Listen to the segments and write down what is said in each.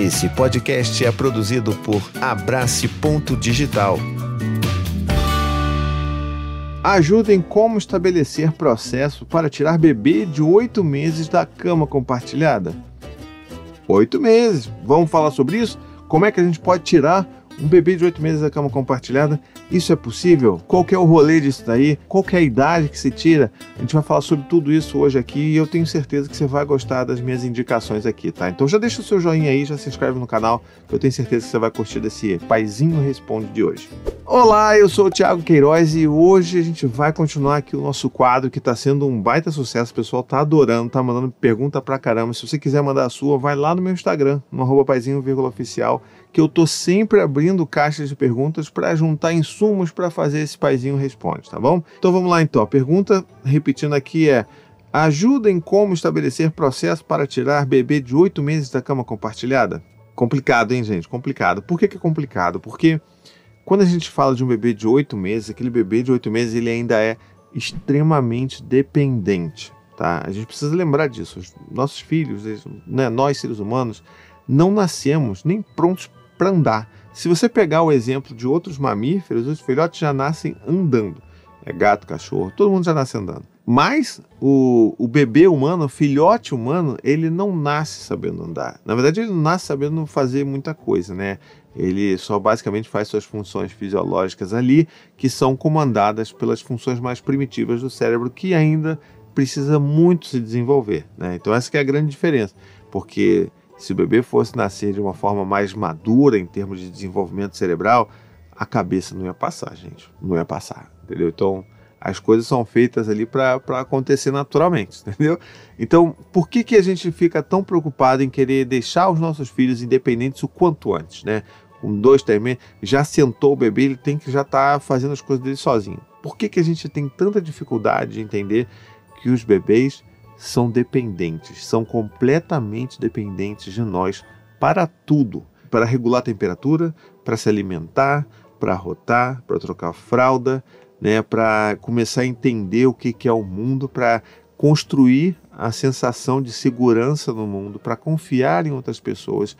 Esse podcast é produzido por Abrace Ponto Digital. Ajuda em como estabelecer processo para tirar bebê de oito meses da cama compartilhada. Oito meses. Vamos falar sobre isso? Como é que a gente pode tirar um bebê de oito meses da cama compartilhada, isso é possível? Qual que é o rolê disso daí? Qual que é a idade que se tira? A gente vai falar sobre tudo isso hoje aqui e eu tenho certeza que você vai gostar das minhas indicações aqui, tá? Então já deixa o seu joinha aí, já se inscreve no canal, que eu tenho certeza que você vai curtir desse Paizinho Responde de hoje. Olá, eu sou o Thiago Queiroz e hoje a gente vai continuar aqui o nosso quadro que está sendo um baita sucesso, o pessoal tá adorando, tá mandando pergunta pra caramba. Se você quiser mandar a sua, vai lá no meu Instagram, no arroba paizinho, oficial, que eu tô sempre abrindo caixas de perguntas para juntar insumos para fazer esse paizinho responde, tá bom? Então vamos lá então. A pergunta, repetindo aqui, é: ajuda em como estabelecer processo para tirar bebê de oito meses da cama compartilhada? Complicado, hein, gente? Complicado. Por que, que é complicado? Porque quando a gente fala de um bebê de oito meses, aquele bebê de oito meses ele ainda é extremamente dependente. Tá? A gente precisa lembrar disso. Os nossos filhos, né, nós seres humanos, não nascemos nem prontos para andar. Se você pegar o exemplo de outros mamíferos, os filhotes já nascem andando. É gato, cachorro, todo mundo já nasce andando. Mas o, o bebê humano, o filhote humano, ele não nasce sabendo andar. Na verdade, ele não nasce sabendo fazer muita coisa, né? Ele só basicamente faz suas funções fisiológicas ali, que são comandadas pelas funções mais primitivas do cérebro, que ainda precisa muito se desenvolver. Né? Então, essa é a grande diferença, porque se o bebê fosse nascer de uma forma mais madura em termos de desenvolvimento cerebral, a cabeça não ia passar, gente. Não ia passar, entendeu? Então, as coisas são feitas ali para acontecer naturalmente, entendeu? Então, por que, que a gente fica tão preocupado em querer deixar os nossos filhos independentes o quanto antes, né? Com dois, três meses, já sentou o bebê, ele tem que já estar tá fazendo as coisas dele sozinho. Por que, que a gente tem tanta dificuldade de entender que os bebês são dependentes, são completamente dependentes de nós para tudo, para regular a temperatura, para se alimentar, para rotar, para trocar fralda, né, para começar a entender o que, que é o mundo, para construir a sensação de segurança no mundo, para confiar em outras pessoas.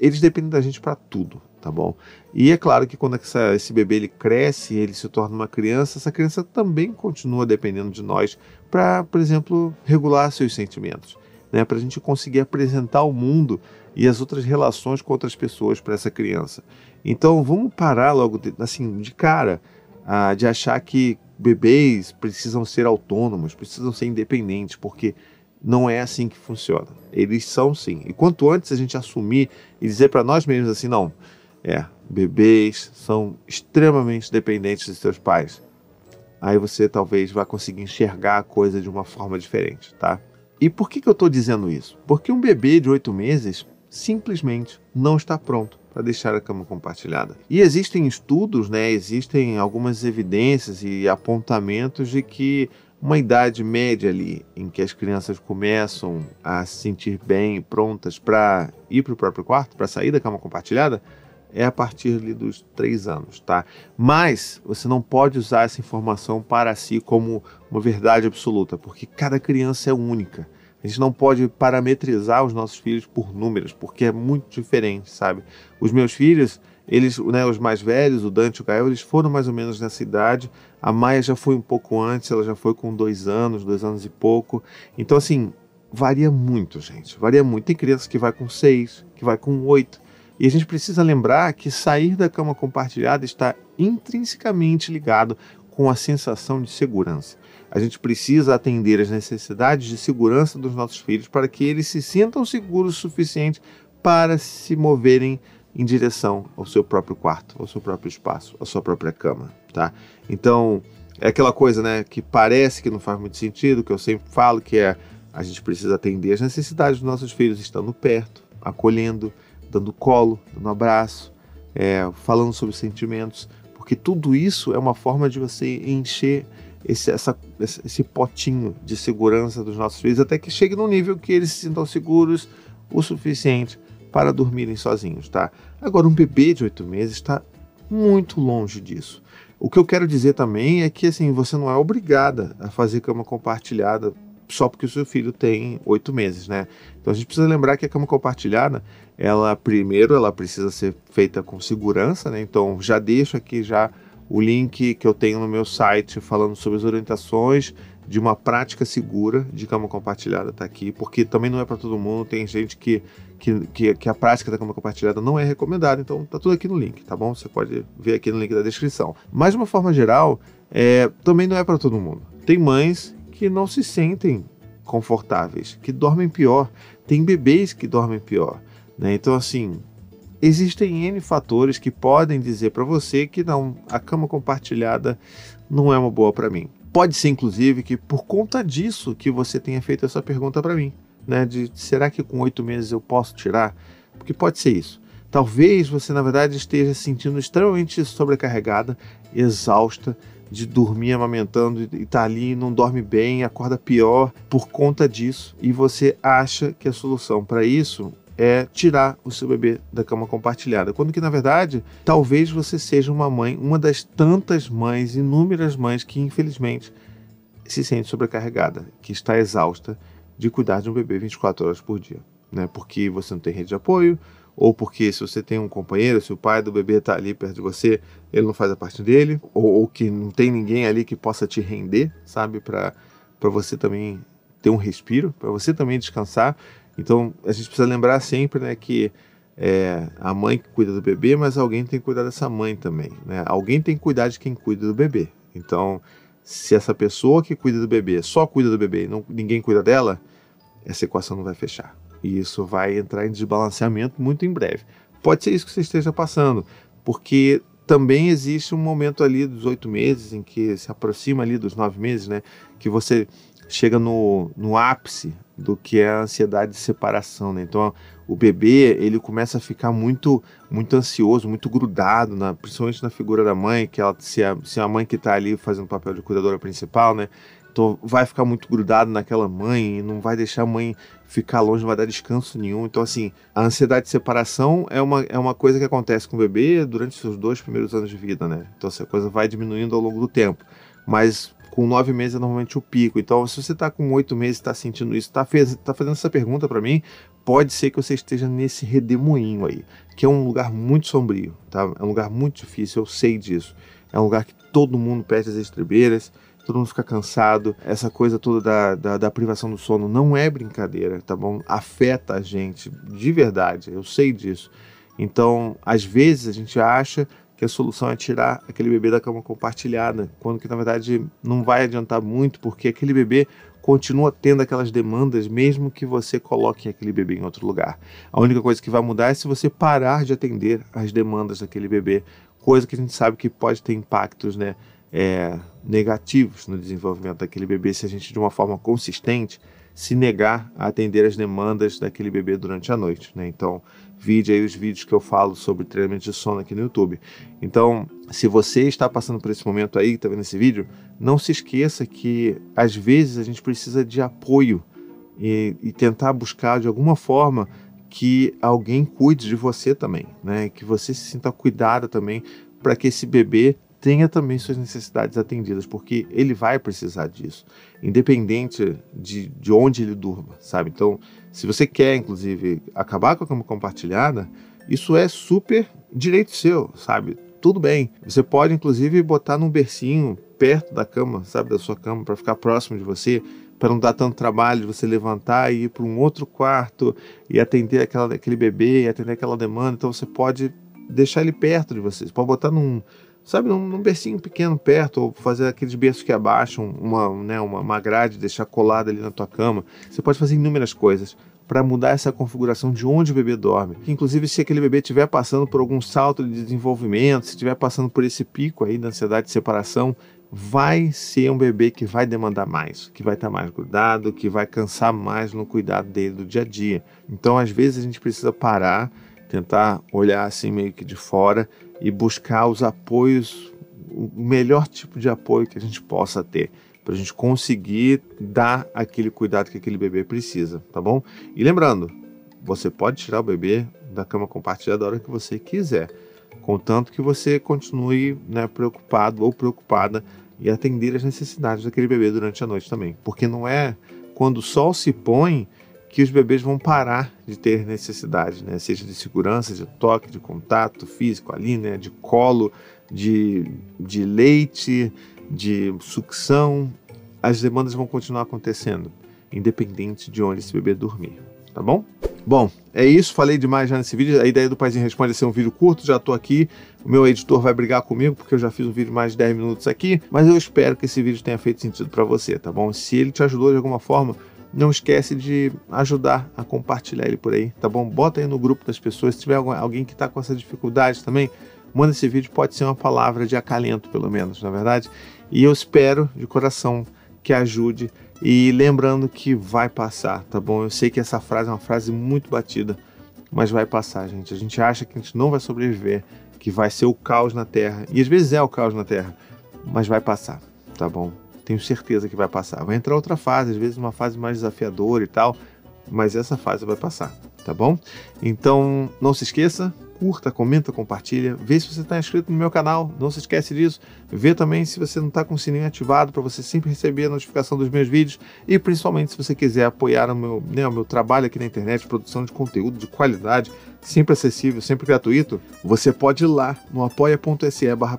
Eles dependem da gente para tudo, tá bom? E é claro que quando essa, esse bebê ele cresce, ele se torna uma criança, essa criança também continua dependendo de nós para, por exemplo, regular seus sentimentos, né? Para a gente conseguir apresentar o mundo e as outras relações com outras pessoas para essa criança. Então, vamos parar logo de, assim de cara ah, de achar que bebês precisam ser autônomos, precisam ser independentes, porque não é assim que funciona. Eles são sim. E quanto antes a gente assumir e dizer para nós mesmos assim, não, é, bebês são extremamente dependentes de seus pais. Aí você talvez vá conseguir enxergar a coisa de uma forma diferente, tá? E por que, que eu estou dizendo isso? Porque um bebê de oito meses simplesmente não está pronto para deixar a cama compartilhada. E existem estudos, né, existem algumas evidências e apontamentos de que uma idade média ali em que as crianças começam a se sentir bem, prontas para ir para o próprio quarto, para sair da cama compartilhada, é a partir dos três anos, tá? Mas você não pode usar essa informação para si como uma verdade absoluta, porque cada criança é única. A gente não pode parametrizar os nossos filhos por números, porque é muito diferente, sabe? Os meus filhos, eles, né, os mais velhos, o Dante e o Gael, eles foram mais ou menos nessa idade. A Maia já foi um pouco antes, ela já foi com dois anos, dois anos e pouco. Então, assim, varia muito, gente. Varia muito. Tem crianças que vai com seis, que vai com oito. E a gente precisa lembrar que sair da cama compartilhada está intrinsecamente ligado com a sensação de segurança. A gente precisa atender às necessidades de segurança dos nossos filhos para que eles se sintam seguros o suficiente para se moverem em direção ao seu próprio quarto, ao seu próprio espaço, à sua própria cama, tá? Então, é aquela coisa, né, que parece que não faz muito sentido, que eu sempre falo que é a gente precisa atender às necessidades dos nossos filhos estando perto, acolhendo, dando colo, dando abraço, é, falando sobre sentimentos, porque tudo isso é uma forma de você encher esse, essa, esse potinho de segurança dos nossos filhos até que chegue num nível que eles se sintam seguros o suficiente para dormirem sozinhos, tá? Agora, um bebê de oito meses está muito longe disso. O que eu quero dizer também é que assim você não é obrigada a fazer cama compartilhada só porque o seu filho tem oito meses, né? Então a gente precisa lembrar que a cama compartilhada, ela primeiro ela precisa ser feita com segurança, né? Então já deixo aqui já o link que eu tenho no meu site falando sobre as orientações de uma prática segura de cama compartilhada tá aqui, porque também não é para todo mundo, tem gente que, que, que, que, a prática da cama compartilhada não é recomendada, então tá tudo aqui no link, tá bom? Você pode ver aqui no link da descrição. Mas de uma forma geral, é, também não é para todo mundo. Tem mães que não se sentem confortáveis, que dormem pior, tem bebês que dormem pior, né? Então assim, existem N fatores que podem dizer para você que não, a cama compartilhada não é uma boa para mim. Pode ser, inclusive, que por conta disso que você tenha feito essa pergunta para mim, né? De será que com oito meses eu posso tirar? Porque pode ser isso. Talvez você, na verdade, esteja se sentindo extremamente sobrecarregada, exausta, de dormir amamentando e tá ali, não dorme bem, acorda pior por conta disso, e você acha que a solução para isso é tirar o seu bebê da cama compartilhada. Quando que na verdade, talvez você seja uma mãe, uma das tantas mães, inúmeras mães que infelizmente se sente sobrecarregada, que está exausta de cuidar de um bebê 24 horas por dia, né? Porque você não tem rede de apoio, ou porque se você tem um companheiro, se o pai do bebê está ali perto de você, ele não faz a parte dele, ou, ou que não tem ninguém ali que possa te render, sabe, para você também ter um respiro, para você também descansar. Então a gente precisa lembrar sempre né, que é a mãe que cuida do bebê, mas alguém tem que cuidar dessa mãe também. Né? Alguém tem que cuidar de quem cuida do bebê. Então, se essa pessoa que cuida do bebê só cuida do bebê e não, ninguém cuida dela, essa equação não vai fechar. E isso vai entrar em desbalanceamento muito em breve. Pode ser isso que você esteja passando, porque também existe um momento ali dos oito meses, em que se aproxima ali dos nove meses, né? Que você chega no, no ápice do que é a ansiedade de separação, né? Então o bebê ele começa a ficar muito muito ansioso, muito grudado, na, principalmente na figura da mãe, que ela se a, se a mãe que está ali fazendo o papel de cuidadora principal, né? Então vai ficar muito grudado naquela mãe não vai deixar a mãe ficar longe, não vai dar descanso nenhum. Então assim, a ansiedade de separação é uma, é uma coisa que acontece com o bebê durante os seus dois primeiros anos de vida, né? Então essa coisa vai diminuindo ao longo do tempo. Mas com nove meses é normalmente o pico. Então, se você está com oito meses e está sentindo isso, está tá fazendo essa pergunta para mim, pode ser que você esteja nesse redemoinho aí, que é um lugar muito sombrio, tá? É um lugar muito difícil, eu sei disso. É um lugar que todo mundo perde as estrebeiras, todo mundo fica cansado. Essa coisa toda da, da, da, privação do sono não é brincadeira, tá bom? Afeta a gente de verdade, eu sei disso. Então, às vezes a gente acha que a solução é tirar aquele bebê da cama compartilhada, quando que na verdade não vai adiantar muito, porque aquele bebê continua tendo aquelas demandas, mesmo que você coloque aquele bebê em outro lugar. A única coisa que vai mudar é se você parar de atender as demandas daquele bebê, coisa que a gente sabe que pode ter impactos né, é, negativos no desenvolvimento daquele bebê se a gente, de uma forma consistente, se negar a atender as demandas daquele bebê durante a noite. Né? Então, vide aí os vídeos que eu falo sobre treinamento de sono aqui no YouTube. Então, se você está passando por esse momento aí, está vendo esse vídeo, não se esqueça que às vezes a gente precisa de apoio e, e tentar buscar de alguma forma que alguém cuide de você também, né? Que você se sinta cuidado também para que esse bebê tenha também suas necessidades atendidas, porque ele vai precisar disso, independente de, de onde ele durma, sabe? Então, se você quer, inclusive, acabar com a cama compartilhada, isso é super direito seu, sabe? Tudo bem. Você pode, inclusive, botar num bercinho perto da cama, sabe, da sua cama, para ficar próximo de você, para não dar tanto trabalho de você levantar e ir para um outro quarto e atender aquela, aquele bebê, e atender aquela demanda. Então, você pode deixar ele perto de você. Você pode botar num, sabe, num, num bercinho pequeno perto, ou fazer aqueles berços que abaixam uma, né, uma, uma grade, deixar colada ali na tua cama. Você pode fazer inúmeras coisas para mudar essa configuração de onde o bebê dorme. Inclusive, se aquele bebê estiver passando por algum salto de desenvolvimento, se estiver passando por esse pico aí da ansiedade de separação, vai ser um bebê que vai demandar mais, que vai estar mais grudado, que vai cansar mais no cuidado dele do dia a dia. Então, às vezes, a gente precisa parar, tentar olhar assim meio que de fora e buscar os apoios, o melhor tipo de apoio que a gente possa ter, para a gente conseguir dar aquele cuidado que aquele bebê precisa, tá bom? E lembrando, você pode tirar o bebê da cama compartilhada a hora que você quiser, contanto que você continue né, preocupado ou preocupada e atender as necessidades daquele bebê durante a noite também, porque não é quando o sol se põe que os bebês vão parar de ter necessidade, né? seja de segurança, de toque, de contato físico ali, né? de colo, de, de leite, de sucção. As demandas vão continuar acontecendo, independente de onde esse bebê dormir, tá bom? Bom, é isso. Falei demais já nesse vídeo. A ideia do Paizinho Responde é ser um vídeo curto. Já estou aqui. O meu editor vai brigar comigo porque eu já fiz um vídeo mais de 10 minutos aqui. Mas eu espero que esse vídeo tenha feito sentido para você, tá bom? Se ele te ajudou de alguma forma, não esquece de ajudar a compartilhar ele por aí, tá bom? Bota aí no grupo das pessoas. Se tiver alguém que está com essa dificuldade também, manda esse vídeo. Pode ser uma palavra de acalento, pelo menos, na é verdade. E eu espero de coração que ajude. E lembrando que vai passar, tá bom? Eu sei que essa frase é uma frase muito batida, mas vai passar, gente. A gente acha que a gente não vai sobreviver, que vai ser o caos na Terra. E às vezes é o caos na Terra, mas vai passar, tá bom? Tenho certeza que vai passar. Vai entrar outra fase, às vezes uma fase mais desafiadora e tal, mas essa fase vai passar, tá bom? Então, não se esqueça, curta, comenta, compartilha, vê se você está inscrito no meu canal, não se esquece disso, vê também se você não está com o sininho ativado para você sempre receber a notificação dos meus vídeos e principalmente se você quiser apoiar o meu, né, o meu trabalho aqui na internet, produção de conteúdo de qualidade, sempre acessível, sempre gratuito, você pode ir lá no apoia.se barra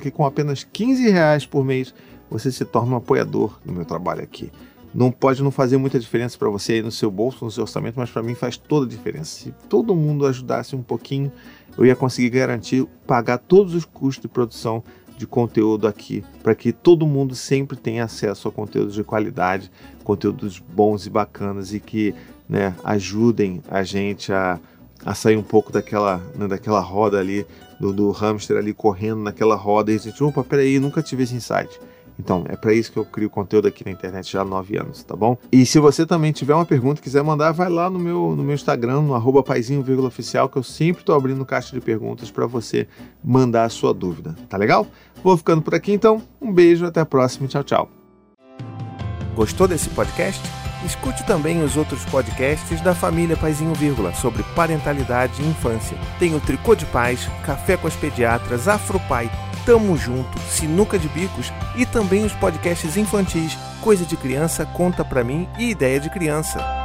que com apenas 15 reais por mês você se torna um apoiador do meu trabalho aqui. Não pode não fazer muita diferença para você aí no seu bolso, no seu orçamento, mas para mim faz toda a diferença. Se todo mundo ajudasse um pouquinho, eu ia conseguir garantir pagar todos os custos de produção de conteúdo aqui, para que todo mundo sempre tenha acesso a conteúdos de qualidade, conteúdos bons e bacanas e que né, ajudem a gente a, a sair um pouco daquela, né, daquela roda ali, do, do hamster ali correndo naquela roda e a gente, opa, peraí, nunca tive esse insight. Então, é para isso que eu crio conteúdo aqui na internet já há nove anos, tá bom? E se você também tiver uma pergunta, quiser mandar, vai lá no meu, no meu Instagram, no arroba paizinho, oficial, que eu sempre estou abrindo caixa de perguntas para você mandar a sua dúvida, tá legal? Vou ficando por aqui então, um beijo, até a próxima, tchau, tchau. Gostou desse podcast? Escute também os outros podcasts da família Paizinho Vírgula sobre parentalidade e infância. Tem o Tricô de Paz, Café com as Pediatras, Afropai, Tamo Junto, Sinuca de Bicos e também os podcasts infantis Coisa de Criança, Conta Pra Mim e Ideia de Criança.